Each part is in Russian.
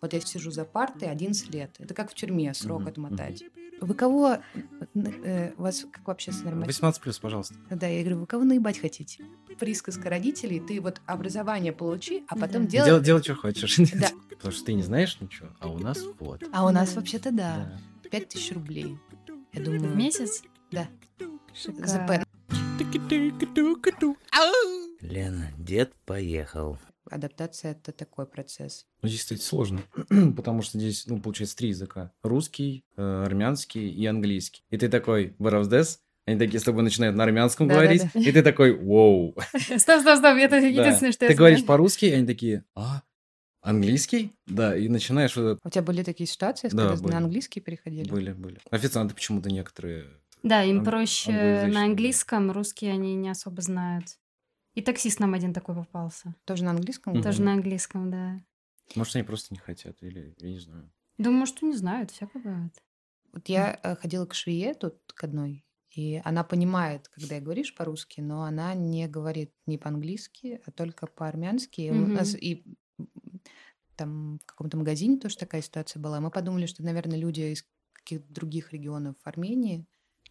Вот я сижу за партой 11 лет. Это как в тюрьме срок Мгм, отмотать. Вы кого... э, вас как вообще с норматив- 18 плюс, пожалуйста. Да, я говорю, вы кого наебать хотите? Присказка родителей, ты вот образование получи, а потом Да. делай... Делай, делай, что хочешь. Да. Потому что ты не знаешь ничего, а у нас вот. А у нас вообще-то да, Да. 5000 рублей. Я думаю... В месяц? Да. Шикарно. ЗП. Лена, дед поехал. Адаптация — это такой процесс. Ну, здесь, кстати, сложно, потому что здесь, ну, получается, три языка. Русский, э, армянский и английский. И ты такой, «Варавздес», они такие с тобой начинают на армянском Да-да-да. говорить, и ты такой, «Воу». Стоп, стоп, стоп, это Да. единственное, что я Ты говоришь по-русски, и они такие, «А, английский?» Да, и начинаешь У тебя были такие ситуации, Да, когда на английский переходили? Были, были. Официанты почему-то некоторые... Да, им проще да. на английском, русские они не особо знают. И таксист нам один такой попался. Тоже на английском? Мгм. Тоже на английском, да. Может, они просто не хотят, или я не знаю. Думаю, что не знают, всякое бывает. Вот я э, ходила к швее тут к одной, и она понимает, когда я говоришь по-русски, но она не говорит не по-английски, а только по-армянски. И у нас и там в каком-то магазине тоже такая ситуация была. Мы подумали, что, наверное, люди из каких-то других регионов Армении,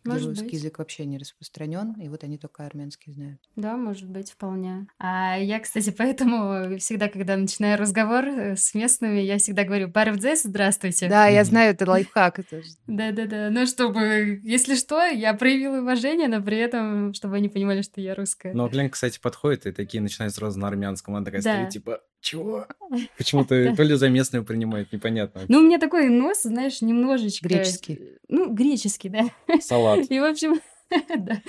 где Может русский быть. язык вообще не распространен, и вот они только армянский знают. Да, может быть, вполне. А я, кстати, поэтому всегда, когда начинаю разговор э, с местными, я всегда говорю «Барвдзес, здравствуйте». Да, я знаю, это лайфхак. Да-да-да. Ну, чтобы, если что, я проявила уважение, но при этом, чтобы они понимали, что я русская. Но Глен, кстати, подходит и такие начинают сразу на армянском. Она такая стоит, типа, чего? Почему-то то ли за местную принимает, непонятно. Ну, у меня такой нос, знаешь, немножечко... Греческий. Ну, греческий, да. Салат. И, в общем, да.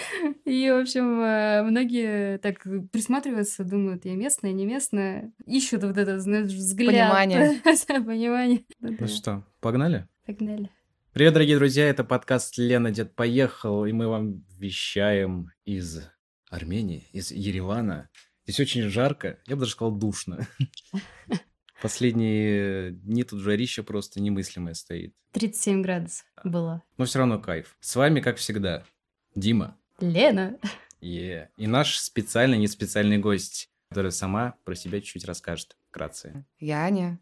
И, в общем, э, многие так присматриваются, думают, я местная, не местная. Ищут вот этот, знаешь, взгляд. Понимание. Понимание. Ну что, погнали? Погнали. Привет, дорогие друзья, это подкаст «Лена, дед поехал», и мы вам вещаем из Армении, из Еревана. Здесь очень жарко, я бы даже сказал душно. Последние дни тут жарище просто немыслимое стоит. 37 градусов было. Но все равно кайф. С вами, как всегда, Дима. Лена. Е. И наш специальный, не специальный гость, которая сама про себя чуть-чуть расскажет вкратце. Я Аня.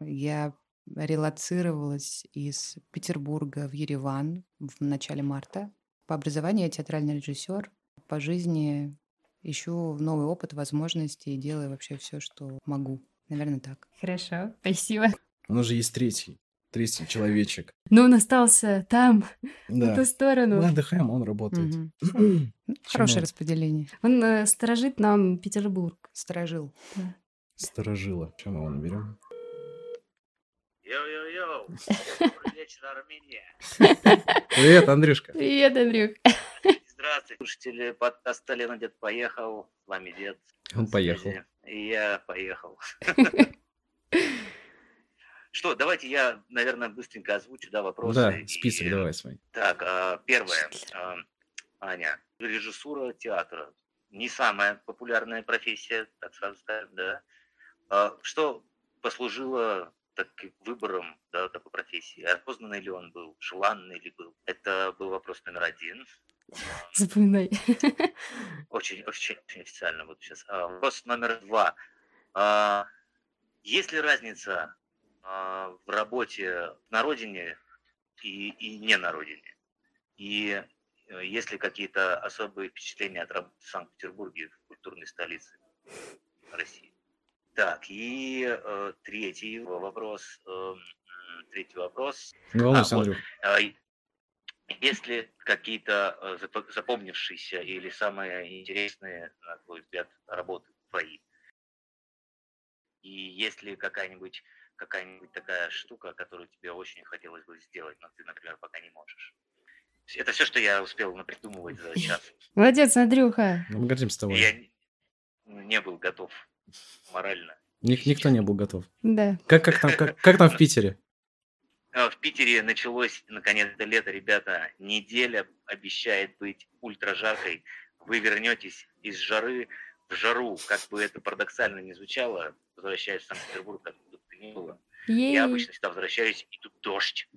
Я релацировалась из Петербурга в Ереван в начале марта. По образованию я театральный режиссер. По жизни ищу новый опыт, возможности и делаю вообще все, что могу. Наверное, так. Хорошо, спасибо. У нас же есть третий, третий человечек. Но он остался там, в Да. ту сторону. Мы отдыхаем, он работает. Хорошее распределение. Он э, сторожит нам Петербург. Сторожил. Сторожила. Чем мы его наберем? Yo-yo-yo. Добрый вечер, Армения. Привет, Андрюшка. Привет, Андрюх. Здравствуйте, слушатели подкаста «Лена, дед поехал». С вами дед. Он поехал. И я поехал. Что, давайте я, наверное, быстренько озвучу, да, вопросы. Да, и- список давай свой. Так, а, первое. а, Аня, режиссура театра. Не самая популярная профессия, так сразу скажем, да. А, Что послужило таким выбором да, такой профессии? Осознанный ли он был? Желанный ли был? Это был вопрос номер один. Запоминай. Очень, очень, очень официально буду сейчас. А, Вопрос номер два. А, Есть ли разница а, в работе на родине и, и не на родине? И э, есть ли какие-то особые впечатления от работы в Санкт-Петербурге, в культурной столице России? Так, и э, третий вопрос. э, третий вопрос. Не волнуйся, А, вот. Андрюх. А, и- Есть ли какие-то э, запо- запомнившиеся или самые интересные, на твой взгляд, работы твои? И есть ли какая-нибудь какая-нибудь такая штука, которую тебе очень хотелось бы сделать, но ты, например, пока не можешь? Это все, что я успел напридумывать за час. Молодец, Андрюха. Ну, мы гордимся тобой. Я не- не был готов морально. Ник- никто не был готов. Да. Как, как, там, как, как там в Питере? А, В Питере началось наконец-то лето, ребята. Неделя обещает быть ультра жаркой. Вы вернетесь из жары в жару, как бы это парадоксально не звучало, возвращаясь в Санкт-Петербург, как бы то ни было. Ей. Я обычно всегда возвращаюсь, и тут дождь.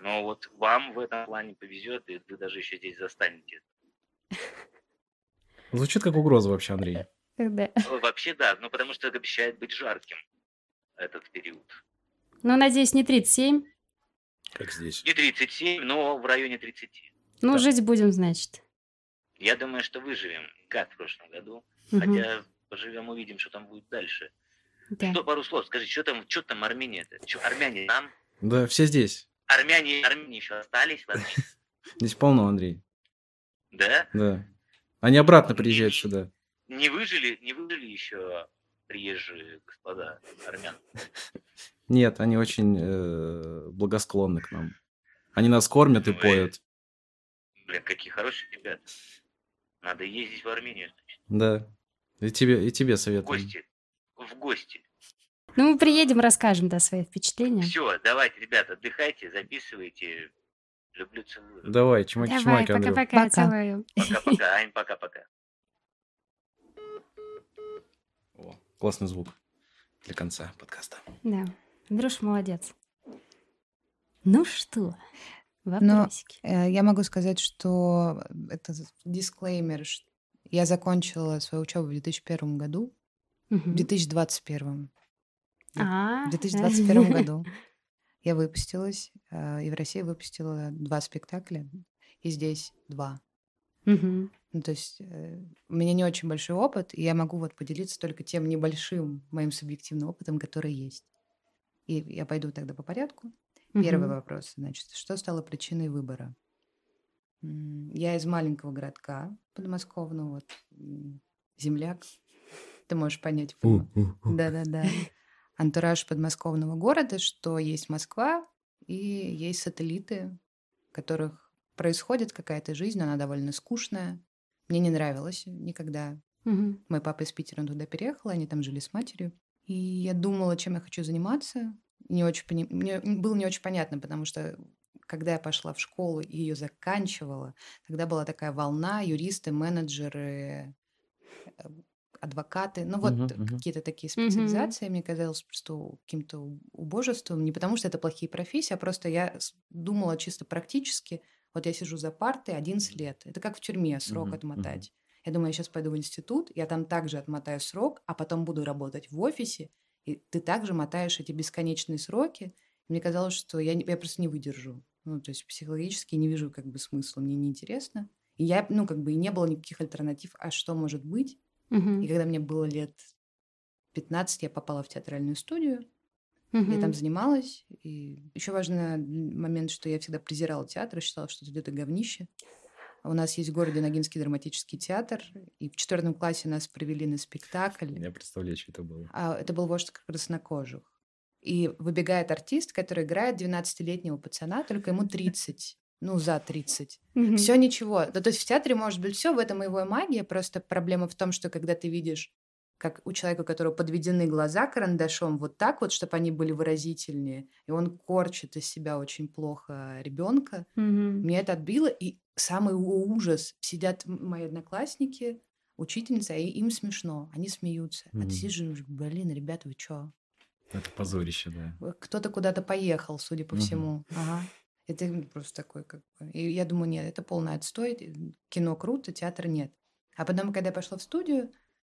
Но вот вам в этом плане повезет, и вы даже еще здесь застанете. Звучит как угроза вообще, Андрей. Да. Ну, Вообще да, ну потому что обещает быть жарким этот период. Ну, надеюсь, не 37. Как здесь. Не 37, но в районе 30. Ну, Да. жить будем, значит. Я думаю, что выживем, как в прошлом году. Мгм. Хотя поживем, увидим, что там будет дальше. Да. Что, пару слов, скажи, что там, что там Армения-то? Чё, армяне там? Да, все здесь. Армяне, армяне еще остались вообще? Здесь полно, Андрей. Да? Да. Они обратно приезжают сюда. Не выжили, не выжили еще приезжие господа армян? Нет, они очень э, благосклонны к нам. Они нас кормят и Ну, э, поют. Блин, какие хорошие ребята. Надо ездить в Армению, значит, Да. И тебе, и тебе в советую. гости. В гости. Ну, мы приедем, расскажем, да, свои впечатления. Все, давайте, ребята, отдыхайте, записывайте. Люблю, целую. Давай, Давай, чмаки-чмаки, Андрюх. пока-пока, Пока. целую. Пока-пока, Ань, пока-пока. О, классный звук для конца подкаста. Да, Андрюш молодец. Ну что, Но вопросики? э, я могу сказать, что это дисклеймер. ш- Я закончила свою учебу в 2001 году, в Мгм. 2021. А, В 2021 году я выпустилась, э, и в России выпустила два спектакля, и здесь два. Мгм. Ну, то есть э, у меня не очень большой опыт, и я могу вот поделиться только тем небольшим моим субъективным опытом, который есть. И я пойду тогда по порядку. Первый Мгм. вопрос, значит, что стало причиной выбора? Я из маленького городка подмосковного, вот, земляк. Ты можешь понять. Да-да-да. Антураж подмосковного города, что есть Москва и есть сателлиты, в которых происходит какая-то жизнь, она довольно скучная. Мне не нравилось никогда. Мгм. Мой папа из Питера туда переехал, они там жили с матерью. И я думала, чем я хочу заниматься. Не очень пони- Мне было не очень понятно, потому что когда я пошла в школу и ее заканчивала, тогда была такая волна, юристы, менеджеры, э, адвокаты, ну вот Мгм, мгм. какие-то такие специализации, мне казалось просто у- каким-то убожеством, не потому что это плохие профессии, а просто я думала чисто практически, вот я сижу за партой 11 лет, это как в тюрьме срок Мгм, отмотать. Я думаю, я сейчас пойду в институт, я там также отмотаю срок, а потом буду работать в офисе, и ты также мотаешь эти бесконечные сроки. Мне казалось, что я, я просто не выдержу. Ну, то есть психологически не вижу как бы смысла, мне неинтересно. И я, ну, как бы и не было никаких альтернатив, а что может быть. Мгм. И когда мне было лет 15, я попала в театральную студию, я Мгм. там занималась. И еще важный момент, что я всегда презирала театр, и считала, что это говнище. У нас есть в городе Ногинский драматический театр, и в четвертом классе нас привели на спектакль. Я представляю, что это было. А это был вождь краснокожих. И выбегает артист, который играет 12-летнего пацана, только ему 30. Ну, за 30. Мгм. Все ничего. Да, то есть в театре может быть все, в этом его и магия. Просто проблема в том, что когда ты видишь, как у человека, у которого подведены глаза карандашом, вот так вот, чтобы они были выразительнее, и он корчит из себя очень плохо ребенка, Мгм. меня это отбило. И самый ужас. Сидят мои одноклассники, учительница, и им смешно. Они смеются. А Мгм. ты сидишь и думаешь, блин, ребята, вы чё? Это позорище, да. Вы- Кто-то куда-то поехал, судя по Мгм. всему. Ага. Это просто такой, как бы... И я думаю, нет, это полный отстой. Кино круто, театра нет. А потом, когда я пошла в студию,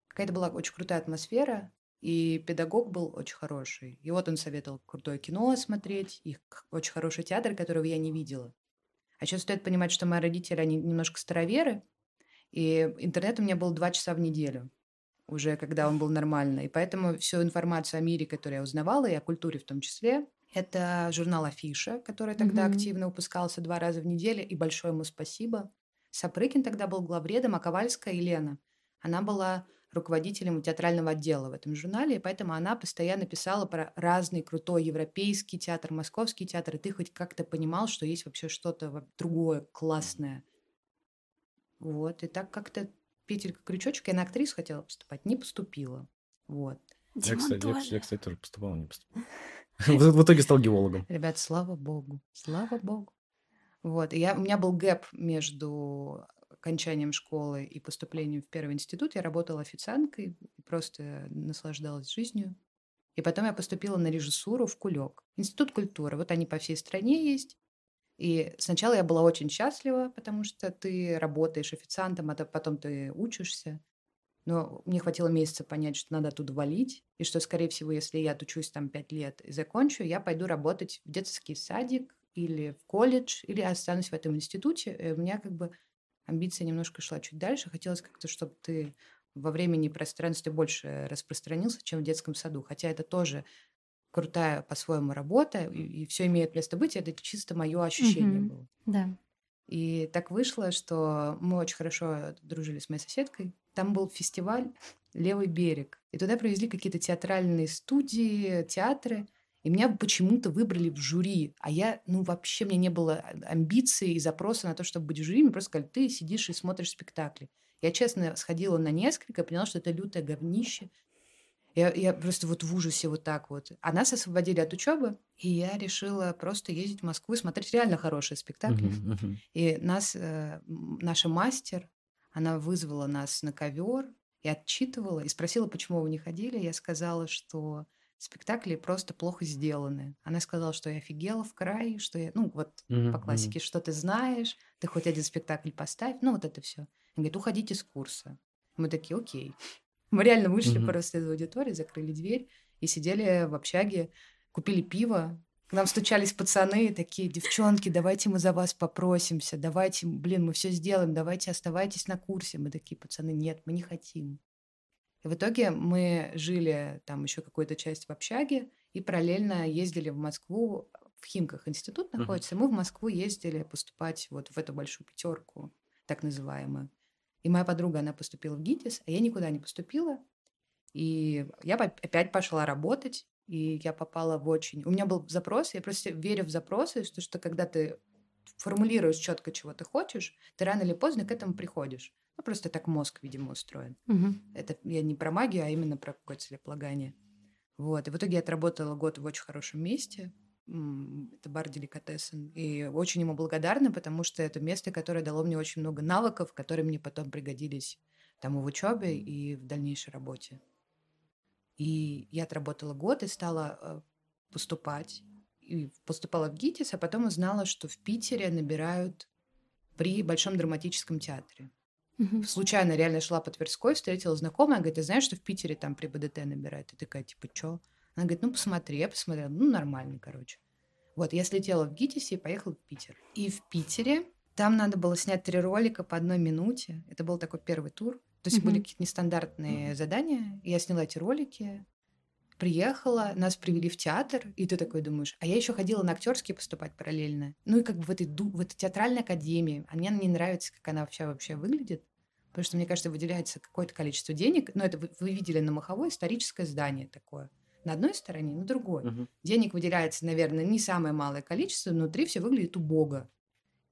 какая-то была очень крутая атмосфера, и педагог был очень хороший. И вот он советовал крутое кино смотреть, и очень хороший театр, которого я не видела. А сейчас стоит понимать, что мои родители, они немножко староверы, и интернет у меня был два часа в неделю уже, когда он был нормально. И поэтому всю информацию о мире, которую я узнавала, и о культуре в том числе, это журнал «Афиша», который тогда Мгм. активно выпускался два раза в неделю, и большое ему спасибо. Сапрыкин тогда был главредом, а Ковальская Елена, она была руководителем театрального отдела в этом журнале, и поэтому она постоянно писала про разный крутой европейский театр, московский театр, и ты хоть как-то понимал, что есть вообще что-то другое, классное. Вот, и так как-то петелька крючочек, я на актрису хотела поступать, не поступила. Вот. Я, кстати, я, тоже. я, кстати, тоже поступал, не поступал. В в итоге стал геологом. Ребят, слава богу, слава богу. Вот, и я, у меня был гэп между окончанием школы и поступлением в первый институт. Я работала официанткой, и просто наслаждалась жизнью. И потом я поступила на режиссуру в Кулек. Институт культуры. Вот они по всей стране есть. И сначала я была очень счастлива, потому что ты работаешь официантом, а то потом ты учишься. Но мне хватило месяца понять, что надо оттуда валить, и что, скорее всего, если я отучусь там пять лет и закончу, я пойду работать в детский садик или в колледж, или останусь в этом институте. И у меня как бы амбиция немножко шла чуть дальше. Хотелось как-то, чтобы ты во времени и пространстве больше распространился, чем в детском саду. Хотя это тоже крутая по-своему работа, и, и все имеет место быть, это чисто мое ощущение Мгм. было. Да. И так вышло, что мы очень хорошо дружили с моей соседкой. Там был фестиваль «Левый берег». И туда привезли какие-то театральные студии, театры. И меня почему-то выбрали в жюри. А я, ну, вообще, мне не было амбиций и запроса на то, чтобы быть в жюри. Мне просто сказали, ты сидишь и смотришь спектакли. Я, честно, сходила на несколько, поняла, что это лютое говнище. Я, я просто вот в ужасе вот так вот. А нас освободили от учебы, и я решила просто ездить в Москву и смотреть реально хорошие спектакли. Мгм, мгм. И нас, э, наша мастер, она вызвала нас на ковер и отчитывала, и спросила, почему вы не ходили. Я сказала, что спектакли просто плохо сделаны. Она сказала, что я офигела в край, что я, ну, вот Мгм, по классике, что ты знаешь, ты хоть один спектакль поставь, ну, вот это все. Она говорит, уходите с курса. Мы такие, окей. Мы реально вышли Мгм. просто из аудитории, закрыли дверь и сидели в общаге, купили пиво. К нам стучались пацаны, такие, девчонки, давайте мы за вас попросимся, давайте, блин, мы все сделаем, давайте оставайтесь на курсе. Мы такие, пацаны, нет, мы не хотим. И в итоге мы жили там еще какую-то часть в общаге и параллельно ездили в Москву. В Химках институт находится. Мы в Москву ездили поступать вот в эту большую пятерку, так называемую. И моя подруга, она поступила в ГИТИС, а я никуда не поступила. И я опять пошла работать, и я попала в очень... У меня был запрос, я просто верю в запросы, что, что когда ты формулируешь четко, чего ты хочешь, ты рано или поздно к этому приходишь. Ну, просто так мозг, видимо, устроен. Мгм. Это я не про магию, а именно про какое-то целеполагание. Вот. И в итоге я отработала год в очень хорошем месте. Это бар Деликатесен. И очень ему благодарна, потому что это место, которое дало мне очень много навыков, которые мне потом пригодились там и в учебе, и в дальнейшей работе. И я отработала год и стала э, поступать. И поступала в ГИТИС, а потом узнала, что в Питере набирают при Большом драматическом театре. Мгм. Случайно реально шла по Тверской, встретила знакомая, говорит, ты знаешь, что в Питере там при БДТ набирают? И такая, типа, чё? Она говорит, ну, посмотри. Я посмотрела, ну, нормально, короче. Вот, я слетела в ГИТИСе и поехала в Питер. И в Питере там надо было снять три ролика по одной минуте. Это был такой первый тур. То есть Мгм. были какие-то нестандартные задания. И Я сняла эти ролики, приехала, нас привели в театр, и ты такой думаешь, а я еще ходила на актерские поступать параллельно. Ну и как бы в этой, в этой театральной академии. А мне не нравится, как она вообще вообще выглядит. Потому что, мне кажется, выделяется какое-то количество денег. Но это вы, вы видели на Маховой историческое здание такое. На одной стороне, на другой. Мгм. Денег выделяется, наверное, не самое малое количество, внутри все выглядит убого.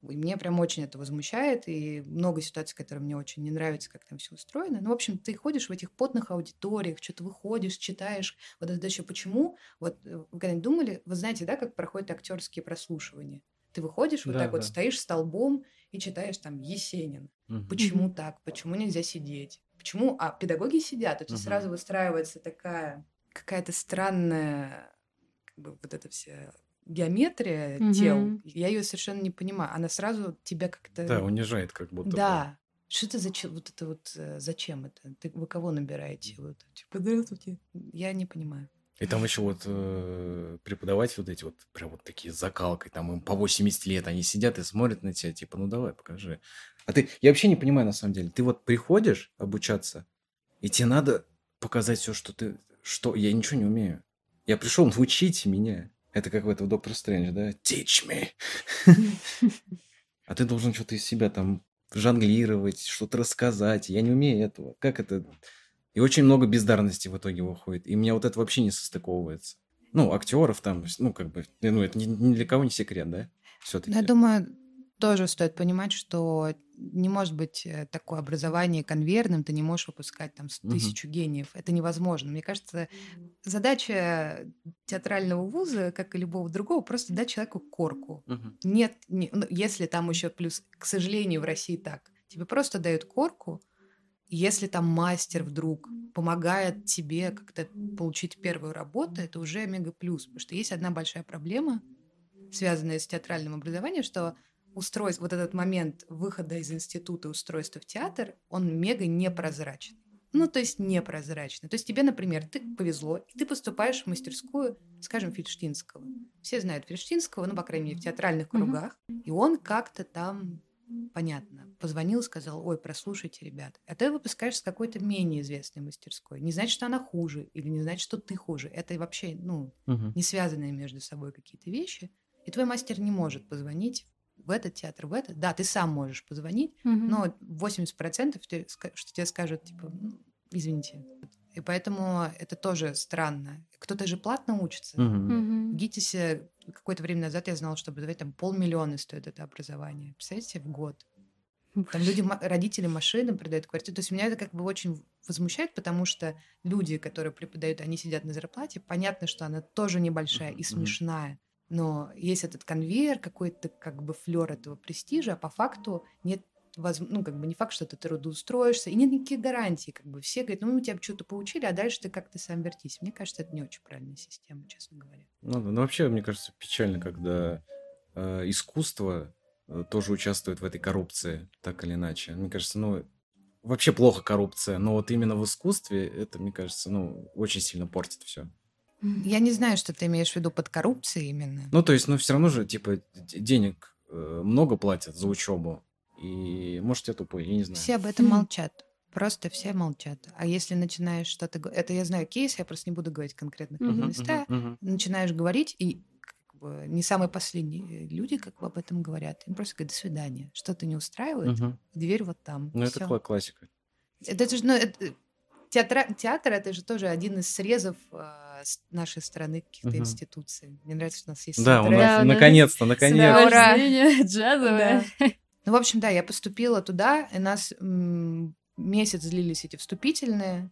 И мне прям очень это возмущает, и много ситуаций, которые мне очень не нравятся, как там все устроено. Ну, в общем, ты ходишь в этих потных аудиториях, что-то выходишь, читаешь. Вот это еще почему? Вот э, вы когда-нибудь думали, вы знаете, да, как проходят актерские прослушивания? Ты выходишь вот Да, так вот, да. стоишь столбом и читаешь там Есенин. Мгм. Почему так? Почему нельзя сидеть? Почему? А педагоги сидят, у тебя Мгм. сразу выстраивается такая какая-то странная как бы вот эта вся геометрия Мгм. тел. Я ее совершенно не понимаю. Она сразу тебя как-то... Да, унижает как будто. бы. Да. Что это зачем? Вот это вот э, зачем это? Ты, вы кого набираете? Вот, типа, здравствуйте. Я не понимаю. И там еще вот э, преподаватели вот эти вот, прям вот такие с закалкой, там им по 80 лет, они сидят и смотрят на тебя, типа, ну давай, покажи. А ты, я вообще не понимаю на самом деле, ты вот приходишь обучаться, и тебе надо показать все, что ты, что, я ничего не умею. Я пришел, научите меня. Это как в этом Доктор Стрэндж, да? Teach me. А ты должен что-то из себя там жонглировать, что-то рассказать. Я не умею этого. Как это? И очень много бездарности в итоге выходит. И мне вот это вообще не состыковывается. Ну, актеров там, ну, как бы, ну, это ни, ни для кого не секрет, да? Все-таки. Я думаю, тоже стоит понимать, что не может быть э, такое образование конвейерным, ты не можешь выпускать там тысячу гениев. Это невозможно. Мне кажется, задача театрального вуза, как и любого другого, просто дать человеку корку. Мгм. Нет, не- ну, если там еще плюс, к сожалению, в России так, тебе просто дают корку, если там мастер вдруг помогает тебе как-то получить первую работу, это уже мега плюс, потому что есть одна большая проблема, связанная с театральным образованием, что устройство, вот этот момент выхода из института устройства в театр, он мега непрозрачный. Ну, то есть непрозрачно. То есть тебе, например, ты повезло, и ты поступаешь в мастерскую, скажем, Фельштинского. Все знают Фельштинского, ну, по крайней мере, в театральных кругах. И он как-то там, понятно, позвонил, сказал, ой, прослушайте, ребят. А ты выпускаешь с какой-то менее известной мастерской. Не значит, что она хуже, или не значит, что ты хуже. Это вообще, ну, Мгм. не связанные между собой какие-то вещи. И твой мастер не может позвонить в этот театр, в этот. Да, ты сам можешь позвонить, Мгм. но 80% те- ска- что тебе скажут, типа, «Ну, извините. И поэтому это тоже странно. Кто-то же платно учится. Мгм. В ГИТИСе какое-то время назад я знала, что образование там полмиллиона стоит это образование. Представляете, в год. Там люди, родители машины продают квартиру. То есть меня это как бы очень возмущает, потому что люди, которые преподают, они сидят на зарплате. Понятно, что она тоже небольшая и смешная. Но есть этот конвейер, какой-то как бы флер этого престижа, а по факту нет ну, как бы не факт, что ты трудоустроишься, и нет никаких гарантий, как бы все говорят, ну, мы тебя что-то поучили, а дальше ты как-то сам вертись. Мне кажется, это не очень правильная система, честно говоря. Ну, ну, вообще, мне кажется, печально, когда э, искусство э, тоже участвует в этой коррупции, так или иначе. Мне кажется, ну, вообще плохо коррупция, но вот именно в искусстве это, мне кажется, ну, очень сильно портит все. Я не знаю, что ты имеешь в виду под коррупцией именно. Ну, то есть, ну, все равно же, типа, денег э, много платят за учебу. И, может, я тупой, я не знаю. Все об этом Мгм. молчат. Просто все молчат. А если начинаешь что-то... Это я знаю кейс, я просто не буду говорить конкретных mm мгм, места. Мгм. Начинаешь говорить, и как бы, не самые последние люди как бы об этом говорят. Им просто говорят, до свидания. Что-то не устраивает, Мгм. дверь вот там. Ну, это кла- классика. Это же, ну, это- театра- театр это же тоже один из срезов с нашей страны каких-то Мгм. институций. Мне нравится, что у нас есть Да, у нас Да, у нас наконец-то, наконец-то. ура. Сопровождение джазовое. Ну, в общем, да, я поступила туда, и нас месяц длились эти вступительные,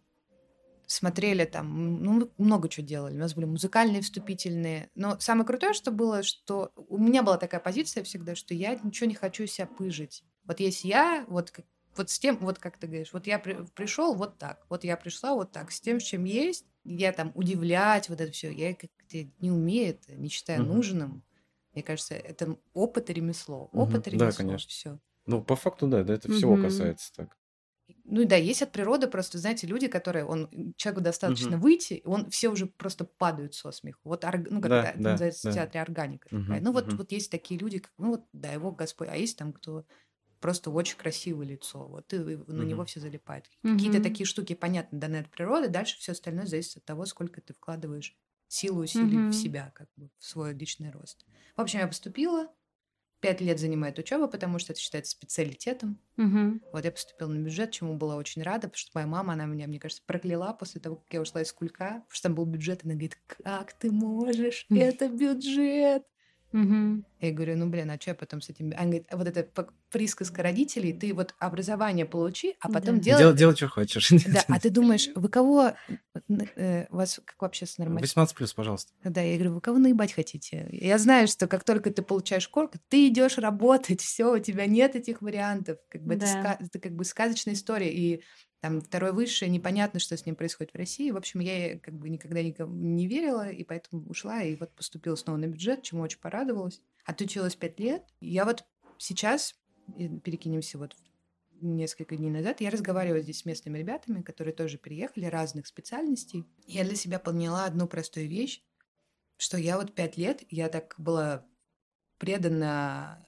смотрели там, ну, много чего делали. У нас были музыкальные вступительные. Но самое крутое, что было, что у меня была такая позиция всегда, что я ничего не хочу себя пыжить. Вот есть я, вот вот с тем, вот как ты говоришь, вот я при, пришел вот так, вот я пришла вот так, с тем, с чем есть, я там удивлять вот это все, я как-то не умею это, не считаю Мгм. нужным. Мне кажется, это опыт и ремесло. Опыт и Да, ремесло. конечно. Все. Ну, по факту, да, да, это всего касается так. Ну и да, есть от природы просто, знаете, люди, которые, он, человеку достаточно Мгм. выйти, он все уже просто падают со смеху. Вот, орг- ну, как Да, это да, называется да. в театре органика Мгм, такая. Ну вот, мгм. вот есть такие люди, как, ну вот, да, его Господь, а есть там, кто просто очень красивое лицо, вот, и вы- на него все залипают. Какие-то Мгм. такие штуки, понятно, даны от природы, дальше все остальное зависит от того, сколько ты вкладываешь силу, усилий Мгм. в себя, как бы, в свой личный рост. В общем, я поступила, пять лет занимает учеба, потому что это считается специалитетом. Мгм. Вот я поступила на бюджет, чему была очень рада, потому что моя мама, она меня, мне кажется, прокляла после того, как я ушла из кулька, потому что там был бюджет, она говорит, как ты можешь, это бюджет. Мгм. Я говорю, ну, блин, а что я потом с этим... Она говорит, «А вот это присказка родителей, ты вот образование получи, а потом Да. делай... Дел- Делай, что хочешь. Да, а ты думаешь, вы кого... э, У вас как вообще с нормально? 18 плюс, пожалуйста. Да, я говорю, вы кого наебать хотите? Я знаю, что как только ты получаешь корку, ты идешь работать, все, у тебя нет этих вариантов. Как бы это, Да. ска- это как бы сказочная история. И там второй высшее, непонятно, что с ним происходит в России. В общем, я как бы никогда никому не верила, и поэтому ушла, и вот поступила снова на бюджет, чему очень порадовалась. Отучилась пять лет. Я вот сейчас, перекинемся вот несколько дней назад, я разговаривала здесь с местными ребятами, которые тоже переехали, разных специальностей. Я для себя поняла одну простую вещь, что я вот пять лет, я так была предана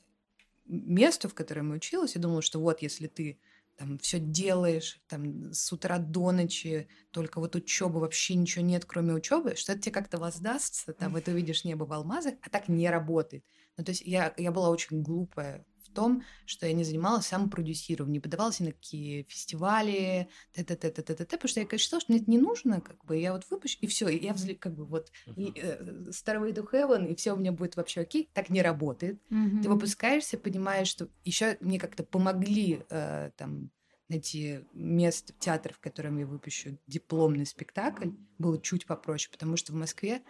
месту, в котором я училась, и думала, что вот если ты там все делаешь, там с утра до ночи, только вот учеба вообще ничего нет, кроме учебы, что это тебе как-то воздастся, там, и ты увидишь небо в алмазах, а так не работает. Ну, то есть я, я была очень глупая том, что я не занималась самопродюсированием, не подавалась ни на какие фестивали, т-т-т-т-т-т, потому что я конечно, считала, что мне это не нужно, как бы, я вот выпущу, и все, я взле- как бы вот и, э, Starway to Heaven, и все у меня будет вообще окей, так не работает. Ты Мгм. выпускаешься, понимаешь, что еще мне как-то помогли э, там найти место в театр, в котором я выпущу дипломный спектакль, было чуть попроще, потому что в Москве,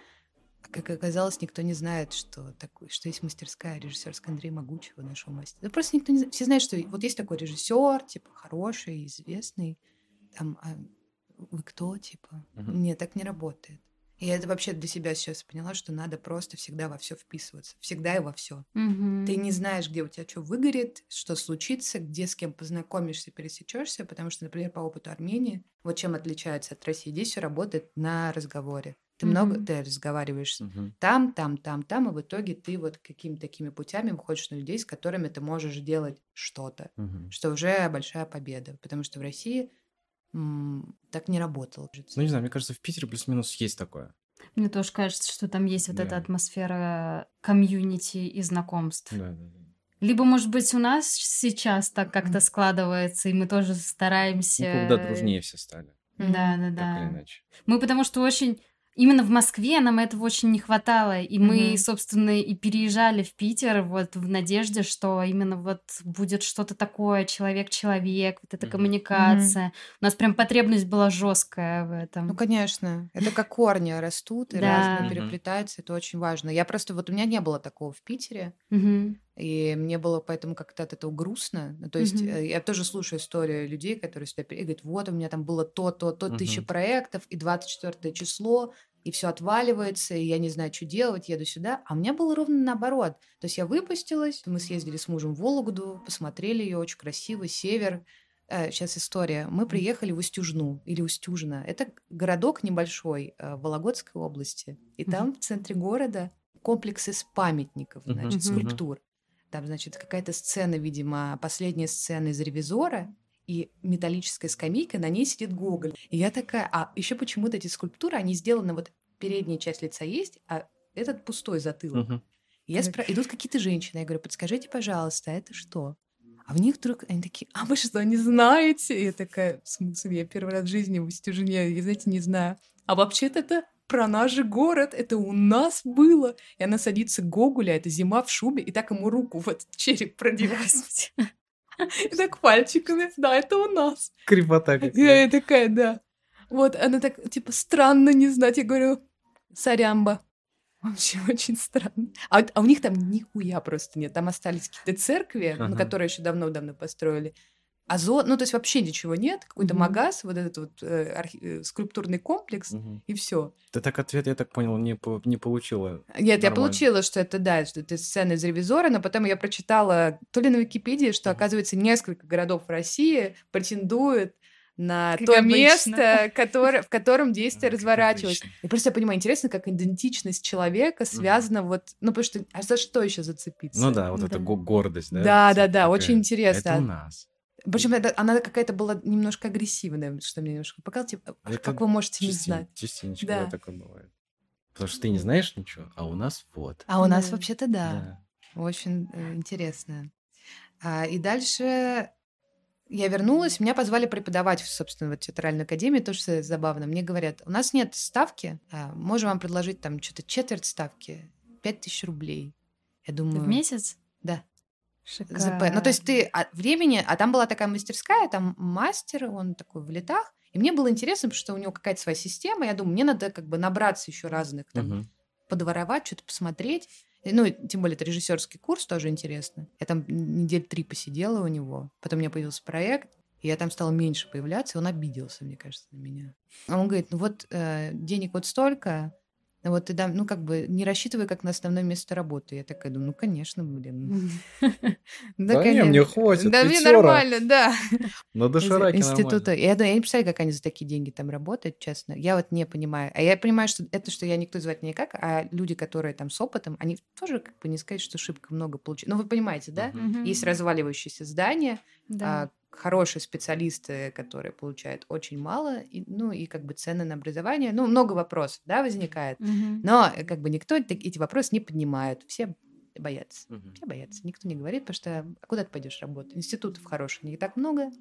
как оказалось, никто не знает, что, такое, что есть мастерская режиссерская Андрея Могучего, нашего мастера. Да просто никто не знает. Все знают, что вот есть такой режиссер, типа, хороший, известный. Там, а вы кто, типа? Мгм. Нет, так не работает. И это вообще для себя сейчас поняла, что надо просто всегда во все вписываться. Всегда и во все. Мгм. Ты не знаешь, где у тебя что выгорит, что случится, где с кем познакомишься, пересечешься, потому что, например, по опыту Армении, вот чем отличается от России, здесь все работает на разговоре. Ты много, Мгм. ты разговариваешь Мгм. там, там, там, там, и в итоге ты вот какими-то такими путями выходишь на людей, с которыми ты можешь делать что-то, Мгм. что уже большая победа, потому что в России м, так не работало. Ну, не знаю, мне кажется, в Питере плюс-минус есть такое. Мне тоже кажется, что там есть вот эта Да. атмосфера комьюнити и знакомств. Да, да, да. Либо, может быть, у нас сейчас так как-то складывается, и мы тоже стараемся... Ну, когда дружнее все стали, Да, да, так или да. иначе. Мы потому что очень... Именно в Москве нам этого очень не хватало, и мы, Мгм. собственно, и переезжали в Питер вот в надежде, что именно вот будет что-то такое, человек-человек, вот эта Мгм. коммуникация. У нас прям потребность была жесткая в этом. Ну, конечно. Это как корни растут и Да. разные переплетаются. Это очень важно. Я просто... Вот у меня не было такого в Питере. И мне было поэтому как-то от этого грустно. Ну, то есть э, я тоже слушаю историю людей, которые сюда говорят, вот у меня там было то, то, то, тысяча Мгм. проектов, и 24 число, и все отваливается, и я не знаю, что делать, еду сюда. А у меня было ровно наоборот. То есть я выпустилась, мы съездили с мужем в Вологду, посмотрели ее, очень красиво, север. сейчас история. Мы приехали в Устюжну или Устюжна. Это городок небольшой э, в Вологодской области. И Мгм. там в центре города комплекс из памятников, значит, Мгм. скульптур. Там, значит, какая-то сцена, видимо, последняя сцена из «Ревизора», и металлическая скамейка, на ней сидит Гоголь. И я такая, а еще почему-то эти скульптуры, они сделаны, вот передняя часть лица есть, а этот пустой затылок. И я спра... Идут какие-то женщины, я говорю, подскажите, пожалуйста, это что? А в них вдруг они такие, а вы что, не знаете? И я такая, в смысле, я первый раз в жизни в Устюжине, я, знаете, не знаю. А вообще-то это про наш же город, это у нас было. И она садится к Гоголя, это зима в шубе, и так ему руку в этот череп продевает. И так пальчиками, да, это у нас. Крепота какая. я такая, да. Вот, она так, типа, странно не знать. Я говорю, сорямба. Вообще очень странно. А, а у них там нихуя просто нет. Там остались какие-то церкви, ну, Ага. которые еще давно-давно построили. А зо... Ну, то есть вообще ничего нет. Какой-то Мгм. магаз, вот этот вот э, архи- э, скульптурный комплекс, Мгм. и все. Ты так ответ, я так понял, не, по- не получила. Нет, я Нормально. получила, что это, да, что это сцена из «Ревизора», но потом я прочитала то ли на Википедии, что, Мгм. оказывается, несколько городов в России претендуют на Как то обычно. место, которое, в котором действие А, как разворачивалось. обычно. И просто я понимаю, интересно, как идентичность человека связана вот... Ну, потому что... А за что еще зацепиться? Ну да, вот эта Да. го- гордость, да? Да, да, да, очень интересно. Это у нас. Причем это- она какая-то была немножко агрессивная, что мне немножко показалось, типа, это как вы можете не Частен- знать? Частенечко, Да. да, такое бывает. Потому что ты не знаешь ничего, а у нас вот. А у нас Да. вообще-то да. Очень э, интересно. А, и дальше я вернулась, меня позвали преподавать, собственно, в театральную академию, тоже что забавно. Мне говорят, у нас нет ставки, а можем вам предложить там что-то четверть ставки, пять тысяч рублей. Я думаю... В месяц? Да. Шикарно. ЗП. Ну, то есть ты от времени, а там была такая мастерская, там мастер, он такой в летах, и мне было интересно, потому что у него какая-то своя система, я думаю, мне надо как бы набраться еще разных, там, Мгм. подворовать, что-то посмотреть. Ну, тем более, это режиссерский курс, тоже интересно. Я там недель три посидела у него, потом у меня появился проект, и я там стала меньше появляться, и он обиделся, мне кажется, на меня. А он говорит, ну вот э, денег вот столько, вот ты дам, ну как бы не рассчитывай как на основное место работы. Я такая думаю, ну конечно, блин. Да не, конечно. мне хватит, Да мне нормально, да. На дошираке института. Я, да, я не представляю, как они за такие деньги там работают, честно. Я вот не понимаю. А я понимаю, что это, что я никто звать никак, а люди, которые там с опытом, они тоже, как бы, не сказать, что шибко много получают. Ну, вы понимаете, да? Есть разваливающиеся здания, Да. а хорошие специалисты, которые получают очень мало, и, ну, и как бы цены на образование. Ну, много вопросов, да, возникает. Мгм. Но э, как бы никто эти вопросы не поднимает. Все боятся. Мгм. Все боятся. Никто не говорит, потому что а куда ты пойдешь работать? Институтов хороших не так много.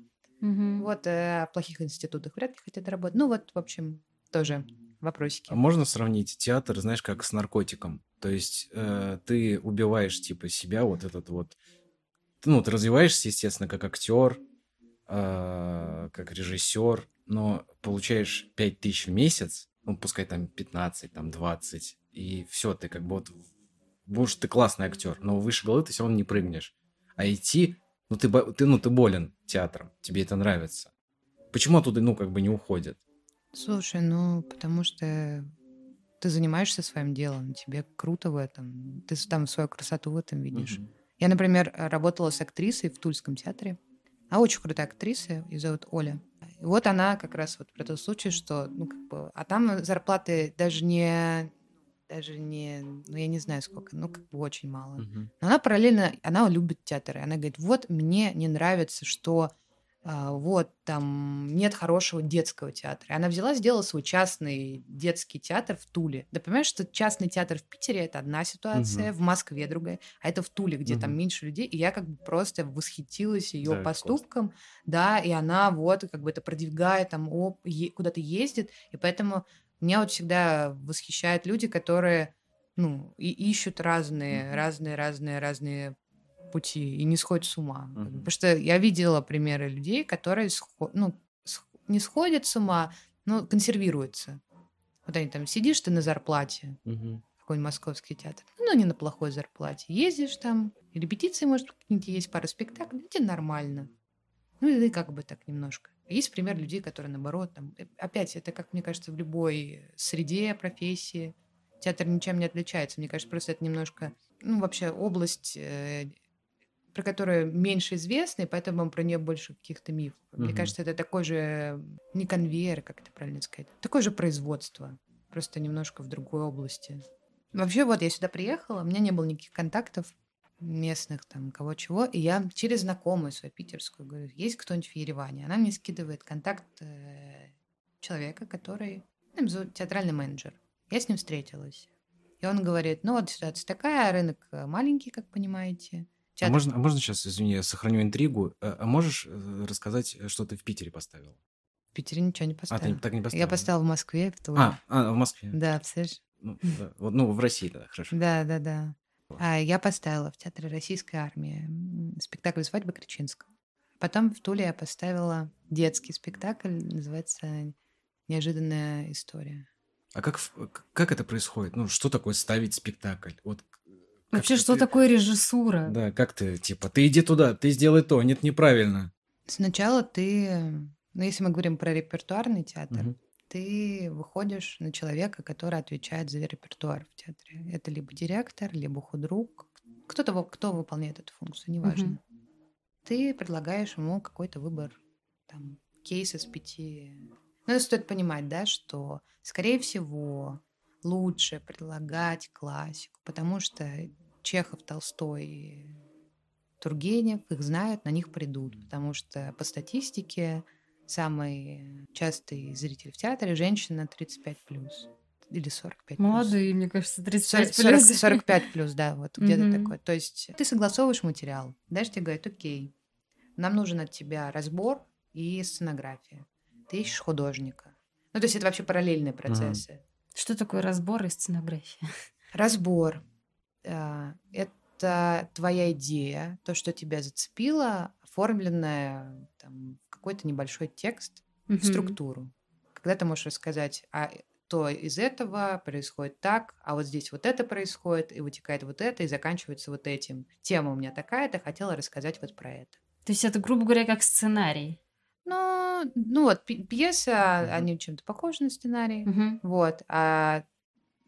Мгм. Вот э, о плохих институтах вряд ли хотят работать. Ну вот, в общем, тоже вопросики. А можно сравнить театр, знаешь, как с наркотиком? То есть э, ты убиваешь типа себя, вот этот вот, ну, ты развиваешься, естественно, как актер, э, как режиссер, но получаешь 5 тысяч в месяц, ну, пускай там 15, там 20, и все, ты как бы вот, будешь ты классный актер, но выше головы ты все равно не прыгнешь. А идти, ну, ты, ты, ну, ты болен театром, тебе это нравится. Почему оттуда, ну, как бы не уходят? Слушай, ну, потому что ты занимаешься своим делом, тебе круто в этом, ты там свою красоту в этом видишь. Мгм. Я, например, работала с актрисой в Тульском театре. Она очень крутая актриса, ее зовут Оля. И вот она как раз вот про тот случай, что, ну, как бы, а там зарплаты даже не, даже не, ну, я не знаю сколько, ну, как бы очень мало. Мгм. Но она параллельно, она любит театр. И она говорит, вот мне не нравится, что а, вот там нет хорошего детского театра. И она взяла, сделала свой частный детский театр в Туле. Да понимаешь, что частный театр в Питере это одна ситуация, в Москве другая, а это в Туле, где там Мгм. меньше людей. И я как бы просто восхитилась ее Да, поступком, да, и она вот как бы это продвигает, там оп, е- куда-то ездит, и поэтому меня вот всегда восхищают люди, которые ну, и ищут разные, Мгм. разные, разные, разные пути и не сходят с ума. Мгм. Потому что я видела примеры людей, которые схо- ну, не сходят с ума, но консервируются. Вот они там сидишь ты на зарплате, Мгм. какой-нибудь московский театр, ну, не на плохой зарплате. Ездишь там, репетиции, может, какие-нибудь есть, пара спектаклей, тебе нормально. Ну, и как бы так немножко. Есть пример людей, которые, наоборот, там... э, Опять, это, как мне кажется, в любой среде, профессии. Театр ничем не отличается. Мне кажется, просто это немножко... Ну, вообще, область, э, про которую меньше известна, и поэтому про нее больше каких-то мифов. Мне Мгм. кажется, это такой же... Не конвейер, как это правильно сказать. Такое же производство. Просто немножко в другой области. Вообще, вот я сюда приехала, у меня не было никаких контактов местных, там, кого чего, и я через знакомую свою питерскую говорю, есть кто-нибудь в Ереване? Она мне скидывает контакт э, человека, который, ну, театральный менеджер. Я с ним встретилась. И он говорит, ну вот ситуация такая, рынок маленький, как понимаете. А Театр- можно, а можно сейчас, извини, я сохраню интригу. А, а можешь э, рассказать, э, что ты в Питере поставил? В Питере ничего не А, ты поставила. так не поставил? Я поставила в Москве, в Туле. А, а, в Москве. Да, представляешь? Ну, да. Вот, ну, в России, да, хорошо. Да, да, да. А я поставила в Театре Российской Армии спектакль «Свадьба Кричинского». Потом в Туле я поставила детский спектакль, называется «Неожиданная история». А как, как это происходит? Ну, что такое ставить спектакль? Вот Вообще, что ты- такое режиссура? Да, как ты, типа, ты иди туда, ты сделай то, нет, неправильно. Сначала ты, ну, если мы говорим про репертуарный театр, Мгм. ты выходишь на человека, который отвечает за репертуар в театре. Это либо директор, либо худрук, кто-то, кто выполняет эту функцию, неважно. Ты предлагаешь ему какой-то выбор, там, кейс из пяти. Но это стоит понимать, да, что, скорее всего, лучше предлагать классику, потому что Чехов, Толстой, Тургенев их знают, на них придут, потому что по статистике самый частый зритель в театре женщина 35 плюс или 45 плюс. Молодые, мне кажется, 35 40, плюс. 45 плюс, да, вот где-то Мгм. такое. То есть ты согласовываешь материал, дальше тебе говорят, окей, нам нужен от тебя разбор и сценография. Ты ищешь художника. Ну, то есть это вообще параллельные процессы. Что такое разбор и сценография? Разбор а, — это твоя идея, то, что тебя зацепило, оформленное там, в какой-то небольшой текст, Мгм. структуру. Когда ты можешь рассказать, а то из этого происходит так, а вот здесь вот это происходит, и вытекает вот это, и заканчивается вот этим. Тема у меня такая-то, хотела рассказать вот про это. То есть это, грубо говоря, как сценарий. Ну, ну вот, пьеса, Мгм. они чем-то похожи на сценарий. Мгм. Вот. А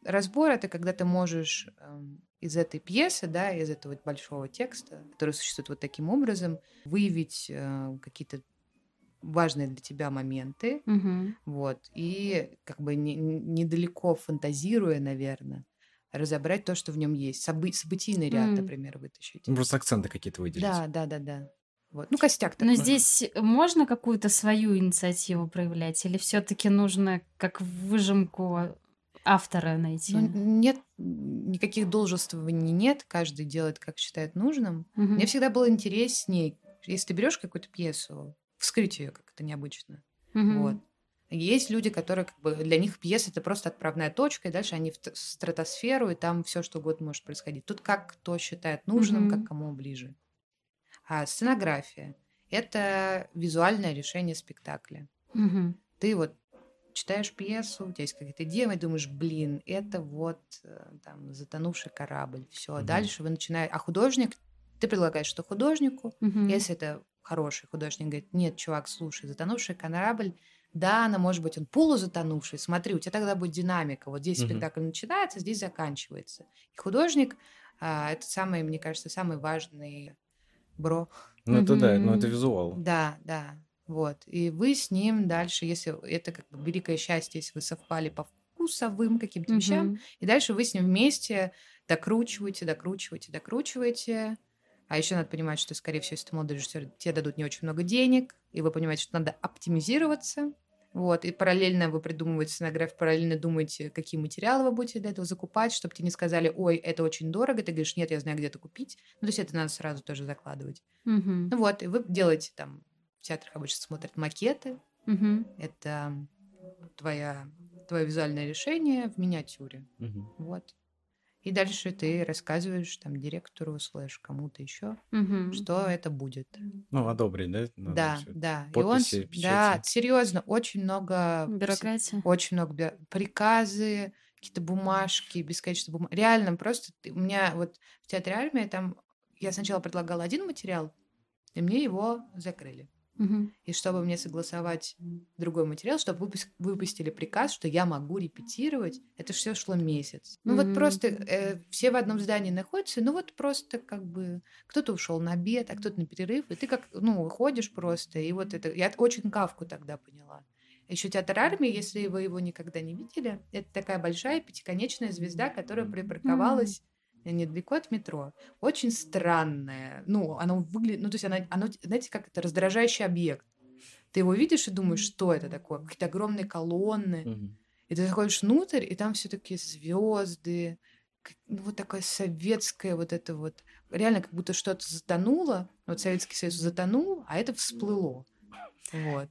разбор это когда ты можешь эм, из этой пьесы, да, из этого вот большого текста, который существует вот таким образом, выявить э, какие-то важные для тебя моменты, Мгм. вот, и как бы не- не- недалеко фантазируя, наверное, разобрать то, что в нем есть. Собы- событийный ряд, М. например, вытащить. Ну, просто акценты какие-то выделить. Да, да, да, да. Вот. Ну, костяк Но такой. здесь можно какую-то свою инициативу проявлять? Или все-таки нужно как выжимку автора найти? Ну, нет, никаких должествований нет, каждый делает, как считает нужным. Мгм. Мне всегда было интересней, если ты берешь какую-то пьесу, вскрыть ее как это необычно. Мгм. Вот. Есть люди, которые как бы для них пьеса это просто отправная точка, и дальше они в стратосферу, и там все что угодно может происходить. Тут как кто считает нужным, Мгм. как кому ближе. А сценография это визуальное решение спектакля. Мгм. Ты вот читаешь пьесу, у тебя есть какая-то идея, и думаешь, блин, это вот э, там затонувший корабль. Все, Мгм. дальше вы начинаете. А художник, ты предлагаешь что художнику, Мгм. если это хороший художник, говорит, нет, чувак, слушай, затонувший корабль Да, она может быть он полузатонувший. Смотри, у тебя тогда будет динамика. Вот здесь Мгм. спектакль начинается, здесь заканчивается. И художник а, это самый, мне кажется, самый важный бро. Ну, это да, ну, это визуал. Да, да. Вот. И вы с ним дальше, если это как бы великое счастье, если вы совпали по вкусовым каким-то вещам, и дальше вы с ним вместе докручиваете, докручиваете, докручиваете. А еще надо понимать, что, скорее всего, если ты молодой режиссер, тебе дадут не очень много денег, и вы понимаете, что надо оптимизироваться. Вот, и параллельно вы придумываете сценографию, параллельно думаете, какие материалы вы будете для этого закупать, чтобы тебе не сказали, ой, это очень дорого, ты говоришь, нет, я знаю, где это купить. Ну, то есть это надо сразу тоже закладывать. Мгм. Ну вот, и вы делаете там, в театрах обычно смотрят макеты, Мгм. это твоя, твое визуальное решение в миниатюре. Мгм. Вот. И дальше ты рассказываешь там директору, слэш кому-то еще, Мгм. что это будет. Ну, одобрить, да? Надо да, всё. да. И он, Подписи, с- да, печати. серьезно, очень много, Бюрократия. очень много бю- приказы, какие-то бумажки, бесконечно бумаг. Реально, просто ты- у меня вот в театре армия там я сначала предлагала один материал, и мне его закрыли. Мгм. И чтобы мне согласовать другой материал, чтобы выпус- выпустили приказ, что я могу репетировать, это все шло месяц. Ну Мгм. вот просто э, все в одном здании находятся, ну вот просто как бы кто-то ушел на обед, а кто-то на перерыв, и ты как, ну, выходишь просто, и вот это... Я очень кавку тогда поняла. Еще театр армии, если вы его никогда не видели, это такая большая пятиконечная звезда, которая припарковалась недалеко от метро. Очень странная. Ну, оно выглядит... Ну, то есть она, оно, знаете, как это раздражающий объект. Ты его видишь и думаешь, что это такое? Какие-то огромные колонны. И ты заходишь внутрь, и там все такие звезды, ну, вот такое советское вот это вот. Реально, как будто что-то затонуло. Вот Советский Союз затонул, а это всплыло. Вот.